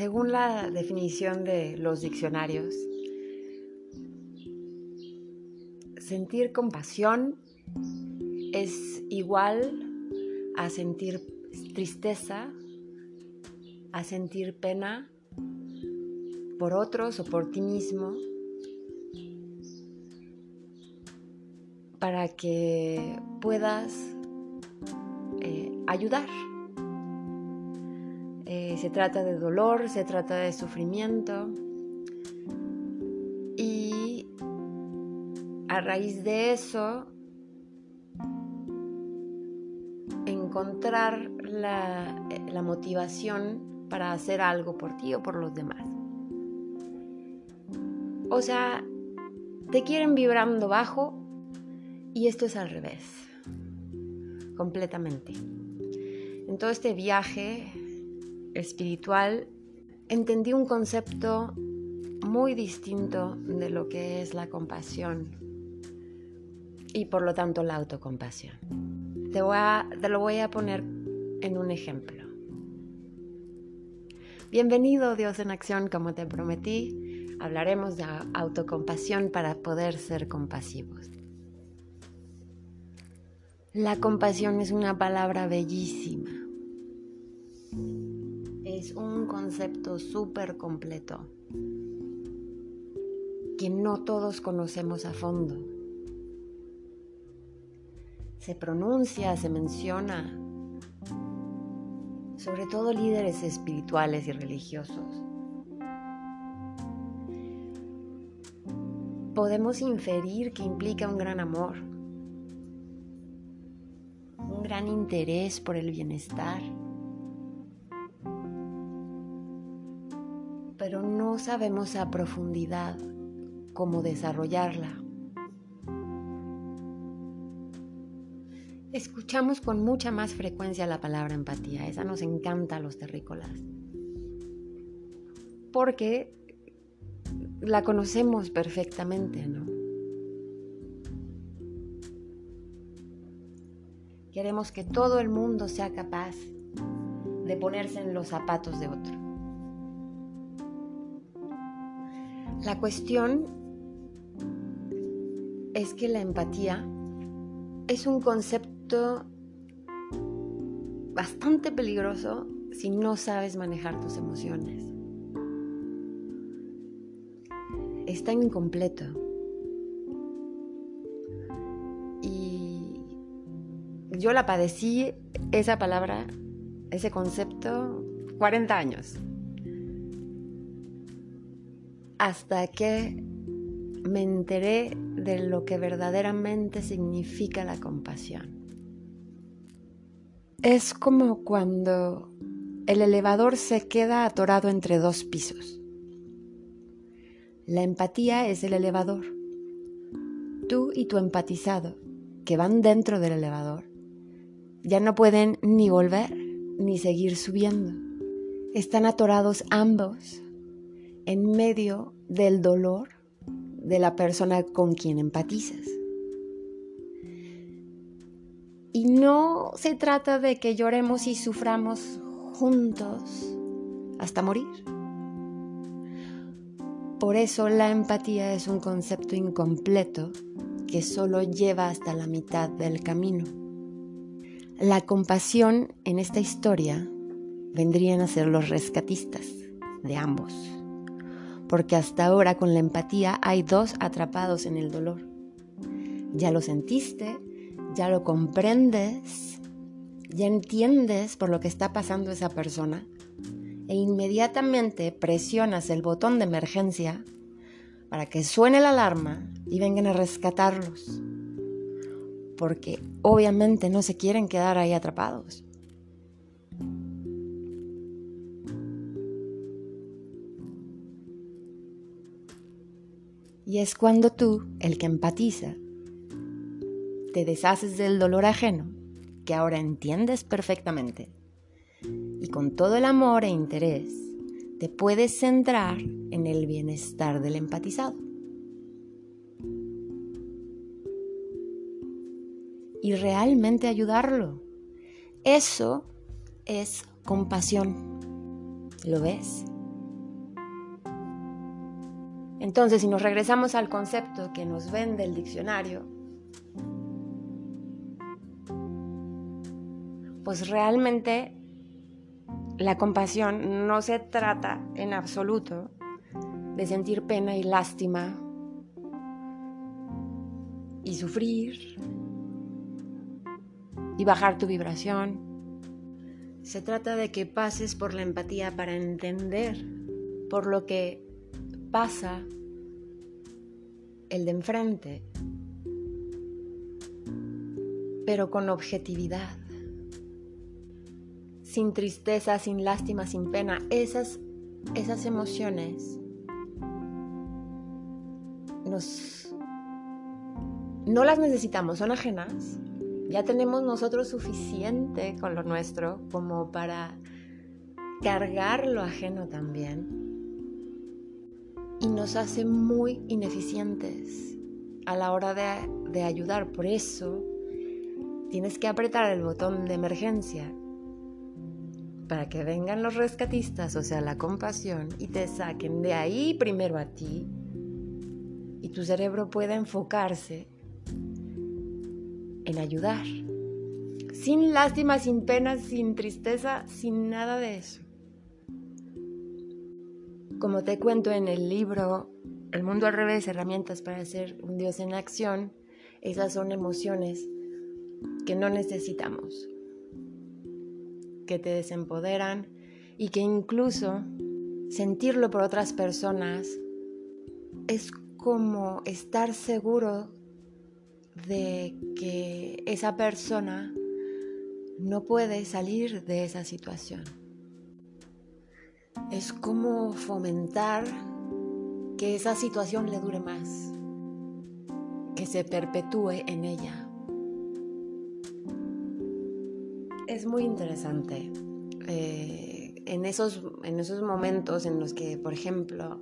Según la definición de los diccionarios, sentir compasión es igual a sentir tristeza, a sentir pena por otros o por ti mismo, para que puedas eh, ayudar. Eh, se trata de dolor, se trata de sufrimiento. Y a raíz de eso, encontrar la, la motivación para hacer algo por ti o por los demás. O sea, te quieren vibrando bajo y esto es al revés, completamente. En todo este viaje espiritual entendí un concepto muy distinto de lo que es la compasión y por lo tanto la autocompasión. Te, voy a, te lo voy a poner en un ejemplo. Bienvenido Dios en acción, como te prometí, hablaremos de autocompasión para poder ser compasivos. La compasión es una palabra bellísima. Es un concepto súper completo que no todos conocemos a fondo. Se pronuncia, se menciona, sobre todo líderes espirituales y religiosos. Podemos inferir que implica un gran amor gran interés por el bienestar, sabemos a profundidad cómo desarrollarla. Escuchamos con mucha más frecuencia la palabra empatía, esa nos encanta a los terrícolas, porque la conocemos perfectamente, ¿no? Queremos que todo el mundo sea capaz de ponerse en los zapatos de otro. La cuestión es que la empatía es un concepto bastante peligroso si no sabes manejar tus emociones. Está incompleto. yo la padecí, esa palabra, ese concepto, 40 años. Hasta que me enteré de lo que verdaderamente significa la compasión. Es como cuando el elevador se queda atorado entre dos pisos. La empatía es el elevador. Tú y tu empatizado, que van dentro del elevador, ya no pueden ni volver ni seguir subiendo. Están atorados ambos en medio del dolor de la persona con quien empatizas. Y no se trata de que lloremos y suframos juntos hasta morir. Por eso la empatía es un concepto incompleto que solo lleva hasta la mitad del camino. La compasión en esta historia vendrían a ser los rescatistas de ambos, porque hasta ahora con la empatía hay dos atrapados en el dolor. Ya lo sentiste, ya lo comprendes, ya entiendes por lo que está pasando esa persona e inmediatamente presionas el botón de emergencia para que suene la alarma y vengan a rescatarlos porque obviamente no se quieren quedar ahí atrapados. Y es cuando tú, el que empatiza, te deshaces del dolor ajeno, que ahora entiendes perfectamente, y con todo el amor e interés, te puedes centrar en el bienestar del empatizado. y realmente ayudarlo. Eso es compasión. ¿Lo ves? Entonces, si nos regresamos al concepto que nos vende el diccionario, pues realmente la compasión no se trata en absoluto de sentir pena y lástima y sufrir y bajar tu vibración. Se trata de que pases por la empatía para entender por lo que pasa el de enfrente, pero con objetividad, sin tristeza, sin lástima, sin pena. Esas, esas emociones nos, no las necesitamos, son ajenas. Ya tenemos nosotros suficiente con lo nuestro como para cargar lo ajeno también y nos hace muy ineficientes a la hora de, ayudar. Por eso tienes que apretar el botón de emergencia para que vengan los rescatistas, o sea, la compasión, y te saquen de ahí primero a ti y tu cerebro pueda enfocarse en ayudar. Sin lástima, sin pena, sin tristeza, sin nada de eso. Como te cuento en el libro El mundo al revés, herramientas para ser un Dios en acción, esas son emociones que no necesitamos, que te desempoderan y que incluso sentirlo por otras personas es como estar seguro de que esa persona no puede salir de esa situación es como fomentar que esa situación le dure más, que se perpetúe en ella. Es muy interesante. Eh, en, esos, en esos momentos en los que, por ejemplo,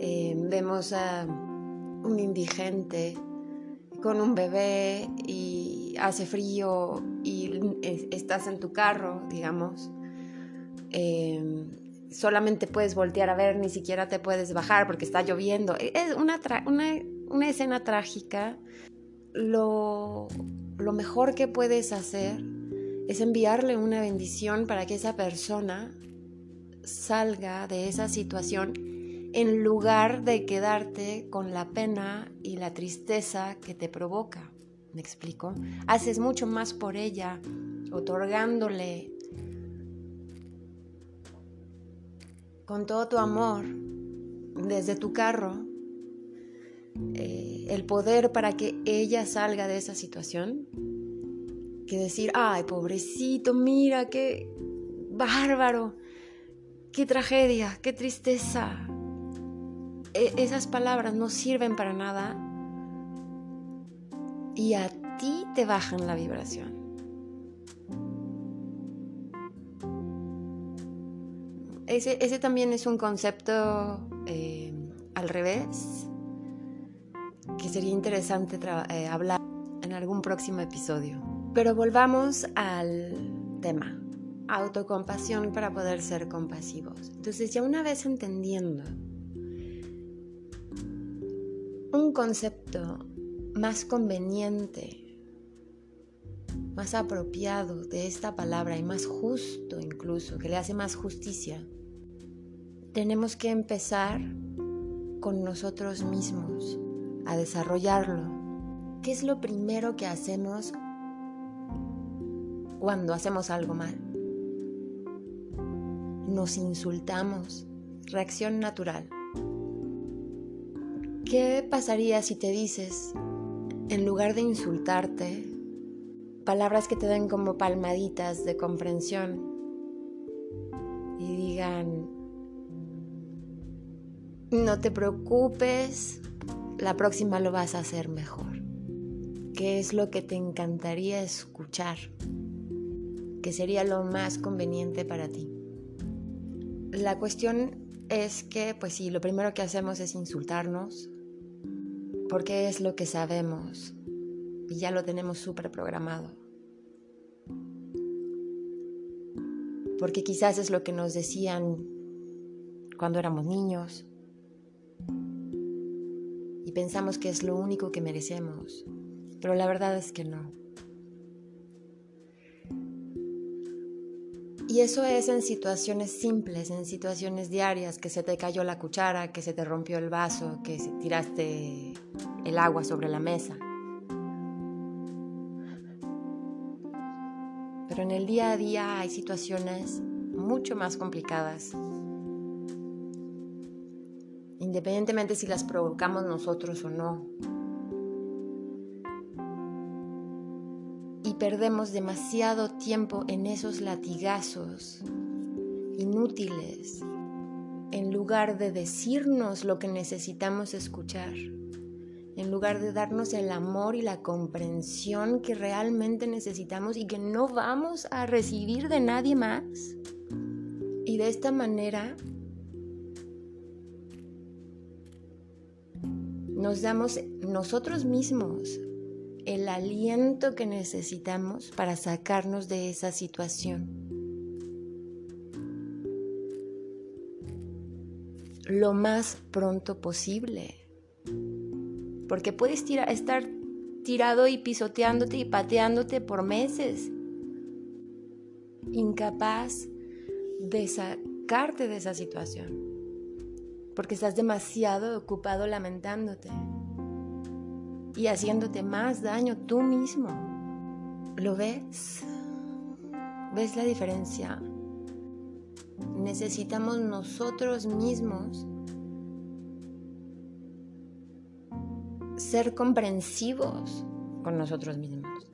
eh, vemos a un indigente con un bebé y hace frío y estás en tu carro, digamos, eh, solamente puedes voltear a ver, ni siquiera te puedes bajar porque está lloviendo. E, es una, una, escena trágica. Lo, lo mejor que puedes hacer es enviarle una bendición para que esa persona salga de esa situación en lugar de quedarte con la pena y la tristeza que te provoca. ¿Me explico? Haces mucho más por ella, otorgándole con todo tu amor desde tu carro eh, el poder para que ella salga de esa situación que decir, ay, pobrecito, mira, qué bárbaro, qué tragedia, qué tristeza. E, esas palabras no sirven para nada y a ti te bajan la vibración. Ese, también es un concepto eh, al revés que sería interesante eh, hablar en algún próximo episodio. Pero volvamos al tema, autocompasión para poder ser compasivos. Entonces ya una vez entendiendo un concepto más conveniente, más apropiado de esta palabra y más justo incluso, que le hace más justicia, tenemos que empezar con nosotros mismos a desarrollarlo. ¿Qué es lo primero que hacemos cuando hacemos algo mal? Nos insultamos. Reacción natural. ¿Qué pasaría si te dices, en lugar de insultarte, palabras que te den como palmaditas de comprensión y digan, no te preocupes, la próxima lo vas a hacer mejor. ¿Qué es lo que te encantaría escuchar? ¿Qué sería lo más conveniente para ti? La cuestión es que, pues sí, lo primero que hacemos es insultarnos, porque es lo que sabemos y ya lo tenemos súper programado. Porque quizás es lo que nos decían cuando éramos niños, pensamos que es lo único que merecemos, pero la verdad es que no. Y eso es en situaciones simples, en situaciones diarias, que se te cayó la cuchara, que se te rompió el vaso, que tiraste el agua sobre la mesa. Pero en el día a día hay situaciones mucho más complicadas. Independientemente si las provocamos nosotros o no. Y perdemos demasiado tiempo en esos latigazos inútiles en lugar de decirnos lo que necesitamos escuchar en lugar de darnos el amor y la comprensión que realmente necesitamos y que no vamos a recibir de nadie más. Y de esta manera nos damos nosotros mismos el aliento que necesitamos para sacarnos de esa situación. Lo más pronto posible. Porque puedes estar tirado y pisoteándote y pateándote por meses, incapaz de sacarte de esa situación, porque estás demasiado ocupado lamentándote y haciéndote más daño tú mismo. ¿Lo ves? ¿Ves la diferencia? Necesitamos nosotros mismos ser comprensivos con nosotros mismos.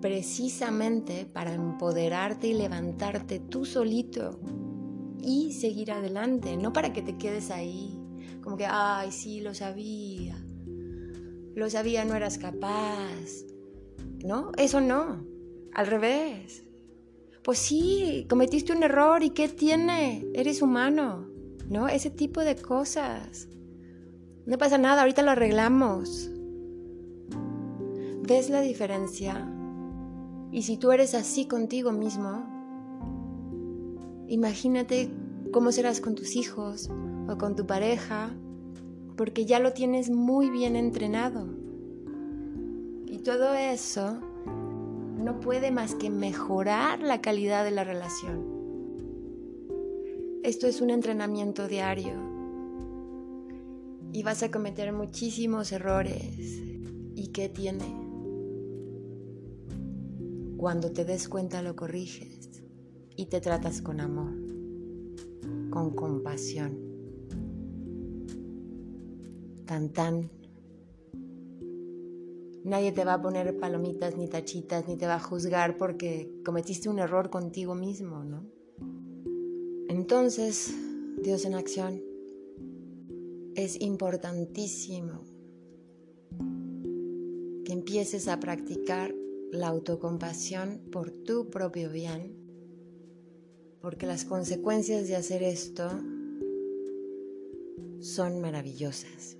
Precisamente para empoderarte y levantarte tú solito y seguir adelante, no para que te quedes ahí, como que, ay, sí, lo sabía, lo sabía, no eras capaz. No, eso no, al revés. Pues sí, cometiste un error y ¿qué tiene? Eres humano, ¿no? Ese tipo de cosas. No pasa nada, ahorita lo arreglamos. ¿Ves la diferencia? Y si tú eres así contigo mismo, imagínate cómo serás con tus hijos o con tu pareja, porque ya lo tienes muy bien entrenado. Y todo eso no puede más que mejorar la calidad de la relación. Esto es un entrenamiento diario y vas a cometer muchísimos errores. ¿Y qué tiene? Cuando te des cuenta lo corriges y te tratas con amor, con compasión. Tan tan. Nadie te va a poner palomitas ni tachitas ni te va a juzgar porque cometiste un error contigo mismo, ¿no? Entonces, Dios en acción es importantísimo que empieces a practicar la autocompasión por tu propio bien, porque las consecuencias de hacer esto son maravillosas.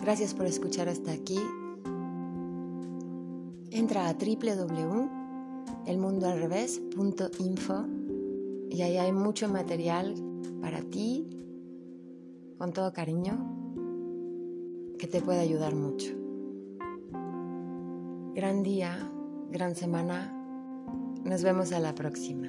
Gracias por escuchar hasta aquí. Entra a www.elmundoalrevés.info y ahí hay mucho material para ti, con todo cariño, que te puede ayudar mucho. Gran día, gran semana. Nos vemos a la próxima.